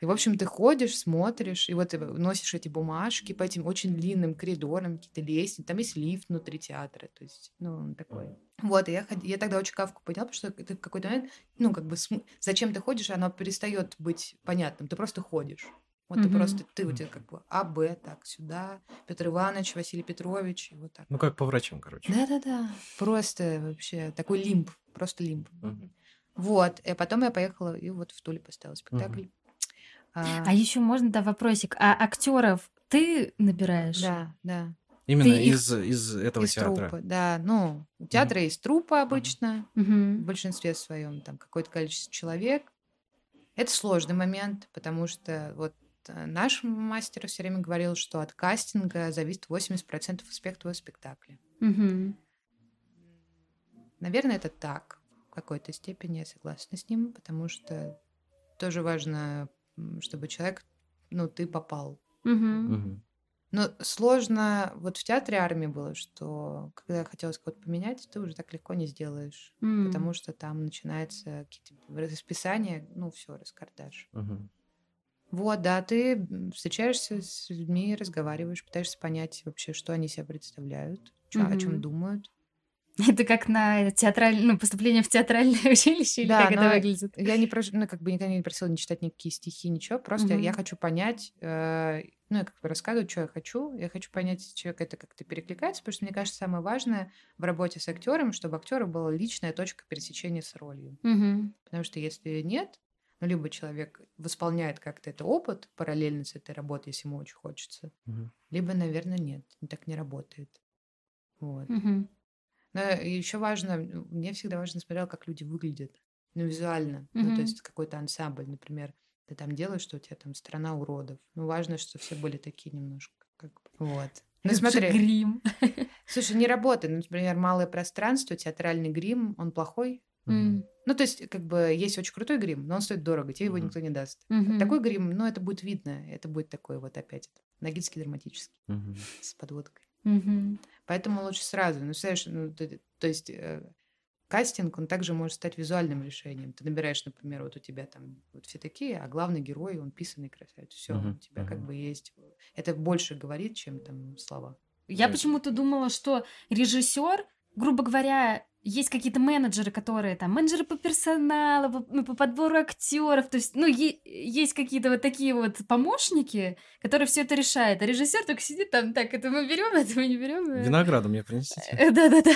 И, в общем, ты ходишь, смотришь, и вот ты носишь эти бумажки по этим очень длинным коридорам, какие-то лестницы, там есть лифт внутри театра, то есть, ну, он такой. Вот, и я, ход- я тогда очень кавку поняла, потому что это в какой-то момент, ну, как бы, см- зачем ты ходишь, оно перестает быть понятным, ты просто ходишь. Вот ты Мгм. просто, ты у тебя как бы А, Б, так, сюда, Петр Иванович, Василий Петрович, и вот так. Ну, как по врачам, короче. Да-да-да, просто вообще такой лимб, просто лимб. Мгм. Вот, и потом я поехала и вот в Туле поставила спектакль. А, А еще можно, да, вопросик. А актеров ты набираешь? да, да. Именно их- из, из этого из театра. труппы, да. Ну, у театра есть труппа обычно, в Мгм. большинстве своем там какое-то количество человек. Это сложный момент, потому что вот э, наш мастер все время говорил, что от кастинга зависит 80% успеха твоего спектакля. Мгм. Наверное, это так. В какой-то степени я согласна с ним, потому что тоже важно, чтобы человек, ну, ты попал. Мгм. Мгм. Но сложно, вот в театре армии было, что когда хотелось кого-то поменять, ты уже так легко не сделаешь, М. потому что там начинается какие-то расписания, ну, все, раскардаш. Мгм. Вот, да, ты встречаешься с людьми, разговариваешь, пытаешься понять вообще, что они себя представляют, чё- о чем думают. Это как на театральное, ну, поступление в театральное училище или Да, как это выглядит? Я не прошу, ну, как бы никогда не просила не читать никакие стихи, ничего. Просто Мгм. я хочу понять, э, ну, я как бы рассказываю, что я хочу. Я хочу понять, человек это как-то перекликается, потому что мне кажется, самое важное в работе с актером, чтобы актера была личная точка пересечения с ролью. Мгм. Потому что если нет, ну, либо человек восполняет как-то этот опыт параллельно с этой работой, если ему очень хочется, Мгм. либо, наверное, нет, так не работает. Вот. Мгм. Но еще важно, мне всегда важно смотреть, как люди выглядят, ну, визуально. Ну, Мгм. то есть какой-то ансамбль, например, ты там делаешь, что у тебя там страна уродов. Ну, важно, что все были такие немножко, как бы, вот. Ну, смотри, Грим. слушай, не работает. Ну, Например, малое пространство, театральный грим, он плохой. М. Ну, то есть, как бы, есть очень крутой грим, но он стоит дорого, тебе его Мгм. никто не даст. Мгм. Такой грим, ну, это будет видно, это будет такой вот опять, нагильский драматический, Мгм. с подводкой. Мгм. Поэтому лучше сразу. Ну, знаешь, ну, то, то есть э, кастинг, он также может стать визуальным решением. Ты набираешь, например, вот у тебя там вот все такие, а главный герой, он писанный красавец. Все, Мгм, у тебя как мгм. бы есть... Это больше говорит, чем там слова. Я почему-то думала, что режиссер, грубо говоря, есть какие-то менеджеры, которые там менеджеры по персоналу, по, ну, по подбору актеров, то есть, ну, е- есть какие-то вот такие вот помощники, которые все это решают, а режиссер только сидит там, так, это мы берем, это мы не берем. Винограду мне принесите. Да-да-да.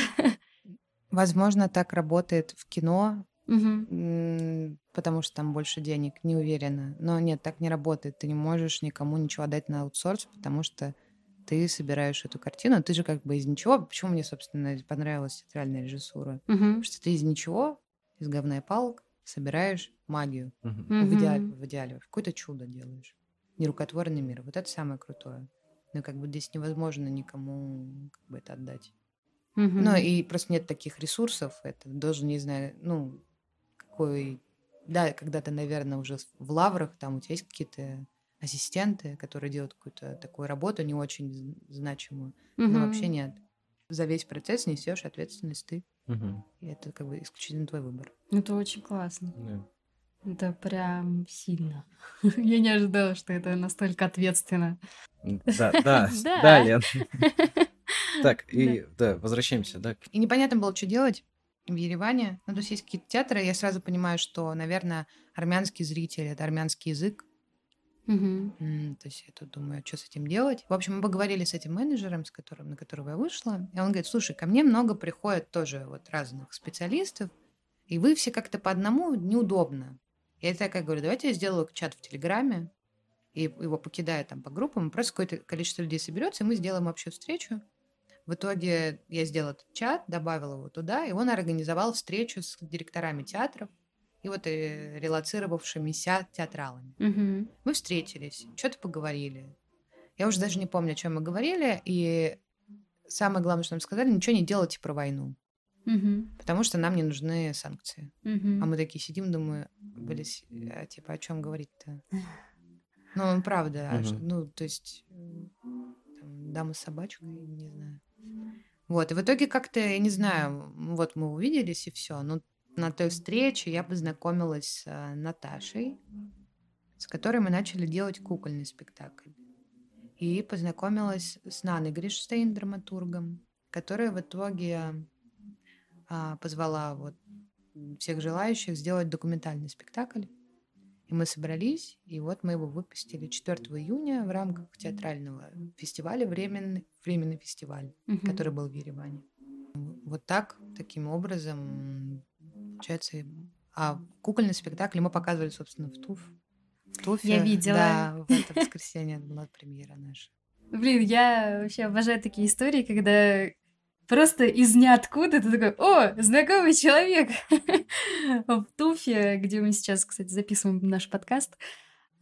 Возможно, так работает в кино м, потому что там больше денег, не уверена. Но нет, так не работает. Ты не можешь никому ничего отдать на аутсорс, потому что ты собираешь эту картину. Ты же как бы из ничего. Почему мне, собственно, понравилась театральная режиссура? Мгм. Потому что ты из ничего, из говна и палок собираешь магию. Ну, В идеале, в идеале. Какое-то чудо делаешь. Нерукотворный мир. Вот это самое крутое. Но как бы здесь невозможно никому как бы это отдать. Мгм. Ну, и просто нет таких ресурсов. Это должен, не знаю, ну, какой... Да, когда ты, наверное, уже в лаврах, там у тебя есть какие-то ассистенты, которые делают какую-то такую работу не очень значимую. Но Мгм. вообще нет. За весь процесс несешь ответственность ты. Мгм. И это как бы исключительно твой выбор. Это очень классно. Да. Это прям сильно. Я не ожидала, что это настолько ответственно. Да, да, Да. Лен. Так, и да, возвращаемся, да. И непонятно было, что делать в Ереване. Ну, то есть есть какие-то театры, я сразу понимаю, что, наверное, армянский зритель — это армянский язык. М, То есть я тут думаю, что с этим делать. В общем, мы поговорили с этим менеджером, с которым, на которого я вышла. И он говорит, слушай, ко мне много приходят тоже вот разных специалистов, и вы все как-то по одному неудобно. Я такая говорю, давайте я сделаю чат в Телеграме, и его покидаю там по группам, просто какое-то количество людей соберется, и мы сделаем общую встречу. В итоге я сделала этот чат, добавила его туда, и он организовал встречу с директорами театров и вот э, релацировавшимися театралами. Мгм. Мы встретились, что-то поговорили. Я уже даже не помню, о чем мы говорили, и самое главное, что нам сказали, ничего не делайте про войну, Мгм. потому что нам не нужны санкции. Мгм. А мы такие сидим, думаю, блядь, а типа о чем говорить-то? Ну, правда, Мгм. ну, то есть, там, дама с собачкой, не знаю. Вот, и в итоге как-то, я не знаю, вот мы увиделись и все. Но на той встрече я познакомилась с а, Наташей, с которой мы начали делать кукольный спектакль. И познакомилась с Наной Гришштейн, драматургом, которая в итоге а, позвала вот всех желающих сделать документальный спектакль. И мы собрались, и вот мы его выпустили 4 июня в рамках театрального фестиваля, временный, временный фестиваль, Мгм. который был в Ереване. Вот так, таким образом, получается, а кукольный спектакль мы показывали, собственно, в ТУФ. В Туфе. Я видела. Да, в это воскресенье была премьера наша. Блин, я вообще обожаю такие истории, когда просто из ниоткуда ты такой, о, знакомый человек. В Туфе, где мы сейчас, кстати, записываем наш подкаст,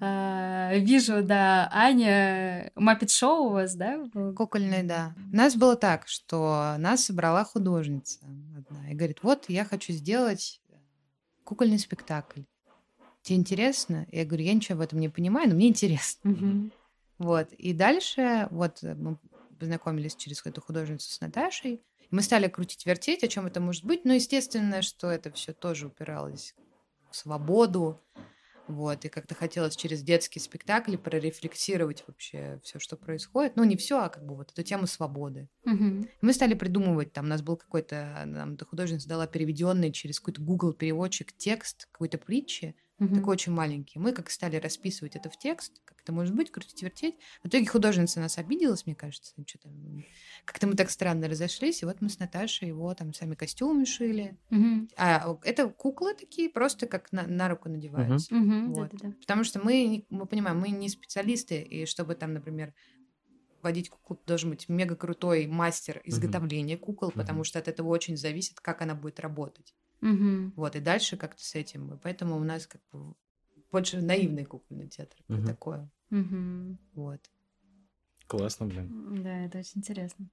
а, вижу, да, Аня, Маппет Шоу у вас, да? Кукольный, да. У нас было так, что нас собрала художница одна и говорит, вот я хочу сделать кукольный спектакль. Тебе интересно? Я говорю, я ничего в этом не понимаю, но мне интересно. Мгм. Вот. И дальше вот э, мы познакомились через эту художницу с Наташей. Мы стали крутить-вертеть, о чем это может быть. Но естественно, что это все тоже упиралось в свободу. Вот, и как-то хотелось через детский спектакль прорефлексировать вообще все, что происходит. Ну, не все, а как бы вот эту тему свободы. Мгм. Мы стали придумывать, там у нас был какой-то, нам художница дала переведенный через какой-то Google переводчик текст какой-то притчи, Мгм. такой очень маленький. Мы как стали расписывать это в текст, как это может быть, крутить, вертеть. В итоге художница нас обиделась, мне кажется, что-то как-то мы так странно разошлись, и вот мы с Наташей его там сами костюмы шили. Мгм. А это куклы такие, просто как на, на руку надеваются. Мгм. Вот. Да-да-да. Потому что мы, мы понимаем, мы не специалисты, и чтобы там, например, водить куклу, должен быть мега крутой мастер изготовления кукол, потому Мгм. что от этого очень зависит, как она будет работать. Мгм. Вот, и дальше как-то с этим. И поэтому у нас как бы больше наивный кукольный театр. Мгм. Такое. Мгм. Вот. Классно, блин. Да, это очень интересно.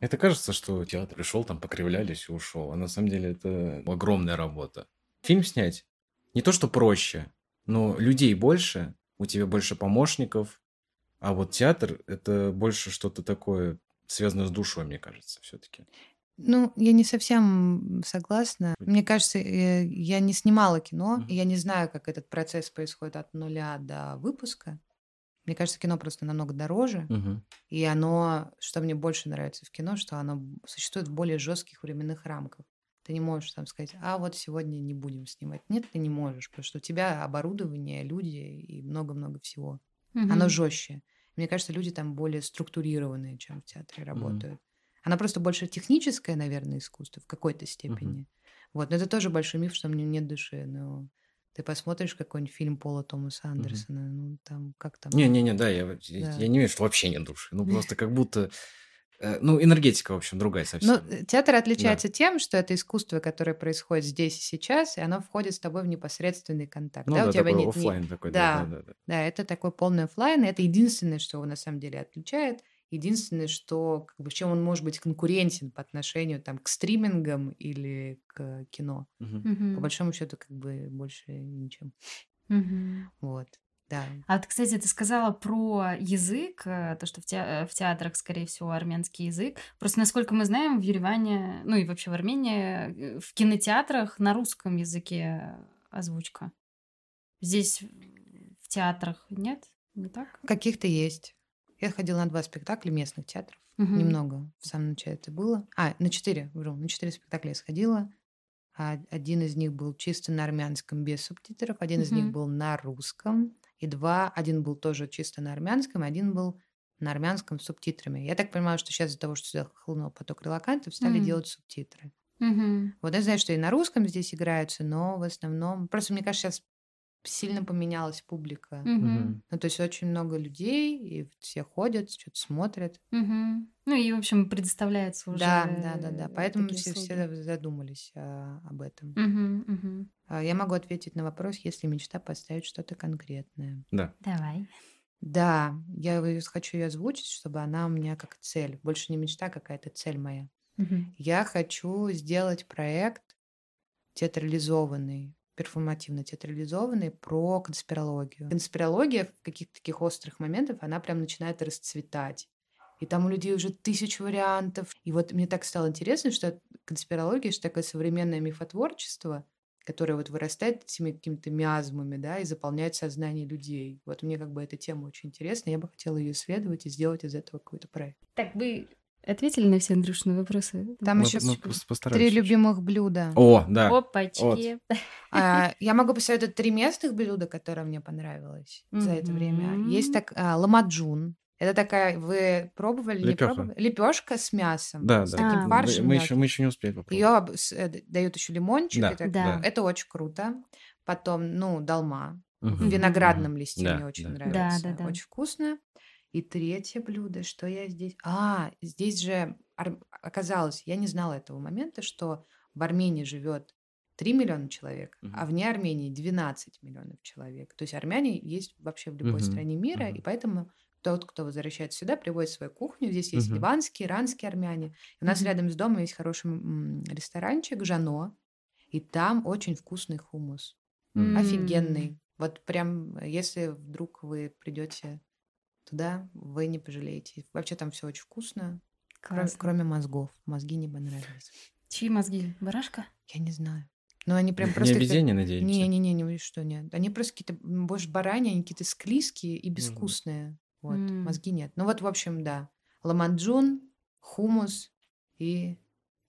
Это кажется, что театр пришел, там покривлялись и ушел. А на самом деле это огромная работа. Фильм снять не то, что проще, но людей больше, у тебя больше помощников. А вот театр это больше что-то такое связанное с душой, мне кажется, все-таки. Ну, я не совсем согласна. Мне кажется, э, я не снимала кино, и я не знаю, как этот процесс происходит от нуля до выпуска. Мне кажется, кино просто намного дороже. И оно, что мне больше нравится в кино, что оно существует в более жестких временных рамках. Ты не можешь там сказать, а вот сегодня не будем снимать. Нет, ты не можешь, потому что у тебя оборудование, люди и много-много всего. Оно Мгм. жестче. Мне кажется, люди там более структурированные, чем в театре работают. Оно просто больше техническое, наверное, искусство в какой-то степени. Вот, но это тоже большой миф, что у меня нет души, но ты посмотришь какой-нибудь фильм Пола Томаса Андерсона, ну там как там... Не-не-не, да, я, Да. я не вижу, что вообще нет души. Ну, просто как будто... э, Ну, энергетика, в общем, другая Ну, совсем. э, театр отличается тем, что это искусство, которое происходит здесь и сейчас, и оно входит с тобой в непосредственный контакт. Ну да, да, у тебя такой нет ни- оффлайн такой, Да. да, да, да, да. Да, это такой полный оффлайн, и это единственное, что его на самом деле отличает. Единственное, что как бы, в чем он может быть конкурентен по отношению там, к стримингам или к кино. Мгм. По большому счету, как бы больше ничем. Мгм. Вот. Да. А вот, кстати, ты сказала про язык, э, то, что в, те- в театрах, скорее всего, армянский язык. Просто, насколько мы знаем, в Ереване, ну и вообще в Армении, э, в кинотеатрах на русском языке озвучка. Здесь в театрах нет? Не так? Каких-то есть. Я ходила на два спектакля местных театров. Мгм. Немного. В самом начале это было. А, на четыре, вру, на четыре спектакля я сходила. А один из них был чисто на армянском без субтитров, один из них был на русском, и два, один был тоже чисто на армянском, один был на армянском с субтитрами. Я так понимаю, что сейчас из-за того, что сюда хлынул поток релакантов, стали Мгм. делать субтитры. Мгм. Вот я знаю, что и на русском здесь играются, но в основном... Просто, мне кажется, сейчас сильно поменялась публика. Мгм. Ну, то есть очень много людей, и все ходят, что-то смотрят. Мгм. Ну и, в общем, предоставляется уже Да, да, да, да. э, Поэтому все, услуги. все задумались а, об этом. Мгм, мгм. А, Я могу ответить на вопрос, если мечта поставить что-то конкретное. Да. Давай. Да, я хочу ее озвучить, чтобы она у меня как цель. Больше не мечта, а какая-то цель моя. Мгм. Я хочу сделать проект театрализованный, перформативно театрализованный про конспирологию. Конспирология в каких-то таких острых моментах, она прям начинает расцветать. И там у людей уже тысяч вариантов. И вот мне так стало интересно, что конспирология, что такое современное мифотворчество, которое вот вырастает этими какими-то миазмами, да, и заполняет сознание людей. Вот мне как бы эта тема очень интересна. Я бы хотела ее исследовать и сделать из этого какой-то проект. Так, вы ответили на все Андрюшины вопросы? Там Мы- еще мы Три любимых блюда. О, да. Опачки. А, Я могу посоветовать три местных блюда, которые мне понравилось за это время. Есть так а, ламаджун. Это такая, вы пробовали, не Лепёха. пробовали? Лепешка с мясом. Да, с да. таким А, Мы- фаршем. мы, еще, мы еще не успели попробовать. Ее дают еще лимончик. Да, и так- да. Это очень круто. Потом, ну, долма. В Мгм. виноградном Мгм. листе Да, мне очень да. нравится. Да, да, да. Очень вкусно. И третье блюдо, что я здесь... А, здесь же оказалось, я не знала этого момента, что в Армении живет 3 миллиона человек, Мгм. а вне Армении 12 миллионов человек. То есть армяне есть вообще в любой Мгм, стране мира, мгм. и поэтому тот, кто возвращается сюда, приводит свою кухню. Здесь есть Мгм. ливанские, иранские армяне. У нас Мгм. рядом с домом есть хороший ресторанчик Жано, и там очень вкусный хумус. Мгм. Офигенный. Вот прям, если вдруг вы придете туда, вы не пожалеете. Вообще там все очень вкусно, кро- Классно. кроме мозгов. Мозги не понравились. Чьи мозги? Барашка? Я не знаю. Но они прям Не просто... какие-то- обезьяне, надеемся? Не-не-не, не, что нет. Они просто какие-то, больше бараньи, они какие-то склизкие и безвкусные. Вот, М. мозги нет. Ну вот, в общем, да. Ламанджун, хумус и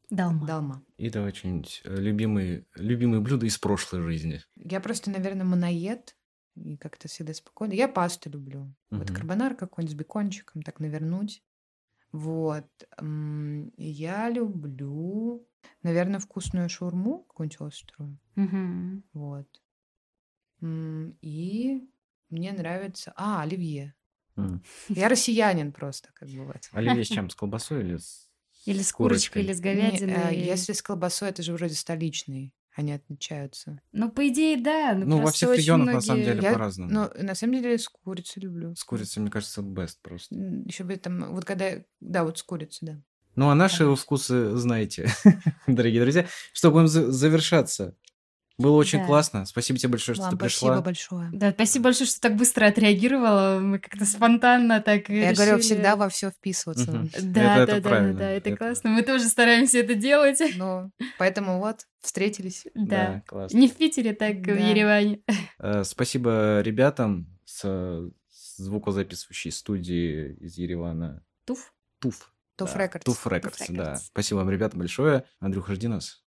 Далма. далма. И давай что-нибудь э, любимые, любимые блюда из прошлой жизни. Я просто, наверное, моноед. И как-то всегда спокойно. Я пасту люблю. Вот Мгм. карбонар какой-нибудь с бекончиком, так навернуть. Вот. Я люблю, наверное, вкусную шаурму какую-нибудь острую. Мгм. Вот. И мне нравится... А, оливье. М. Я россиянин просто, как бы вот. Оливье с чем? С колбасой или с... Или с курочкой, или с Не, говядиной. э, Если с колбасой, это же вроде столичный. Они отличаются. Ну, по идее, да. Ну, Ну, во всех регионах, на самом многие- деле, Я- по-разному. Но на самом деле с курицей люблю. С курицей, мне кажется, best просто. Еще бы там, вот когда, да, вот с курицей, да. Ну, а наши вкусы знаете, дорогие друзья. Что, будем за- завершаться? Было очень Да. классно. Спасибо тебе большое, что Вам ты пришла. спасибо большое. Да, спасибо большое, что так быстро отреагировала. Мы как-то спонтанно так Я говорю, решили. всегда во все вписываться. Надо. Да, Это- да, это да, да, правильно. да, это Это- классно. Мы тоже стараемся это делать. Ну, поэтому вот, встретились. Да. классно. Не в Питере, так в Да. Ереване. Э, Спасибо ребятам с звукозаписывающей студии из Еревана. Туф. Туф. Туф Да, Records. Туф Рекордс, да. Спасибо вам, ребята, большое. Андрюха, жди нас.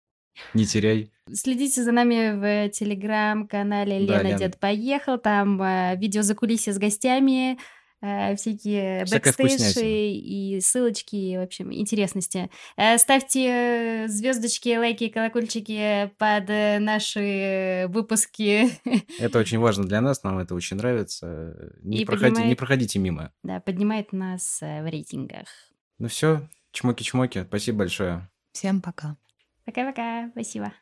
Не теряй. Следите за нами в телеграм-канале Да, Лена Лен. Дед Поехал. Там э, видео закулисье с гостями, э, всякие бэкстейджи вкуснятина. и ссылочки, и, в общем, интересности. Э, ставьте звездочки, лайки, колокольчики под э, наши выпуски. Это очень важно для нас, нам это очень нравится. Не, И проходи- не поднимает- проходите мимо. Да, поднимает нас э, в рейтингах. Ну все, чмоки-чмоки, спасибо большое. Всем пока. Пока-пока, спасибо.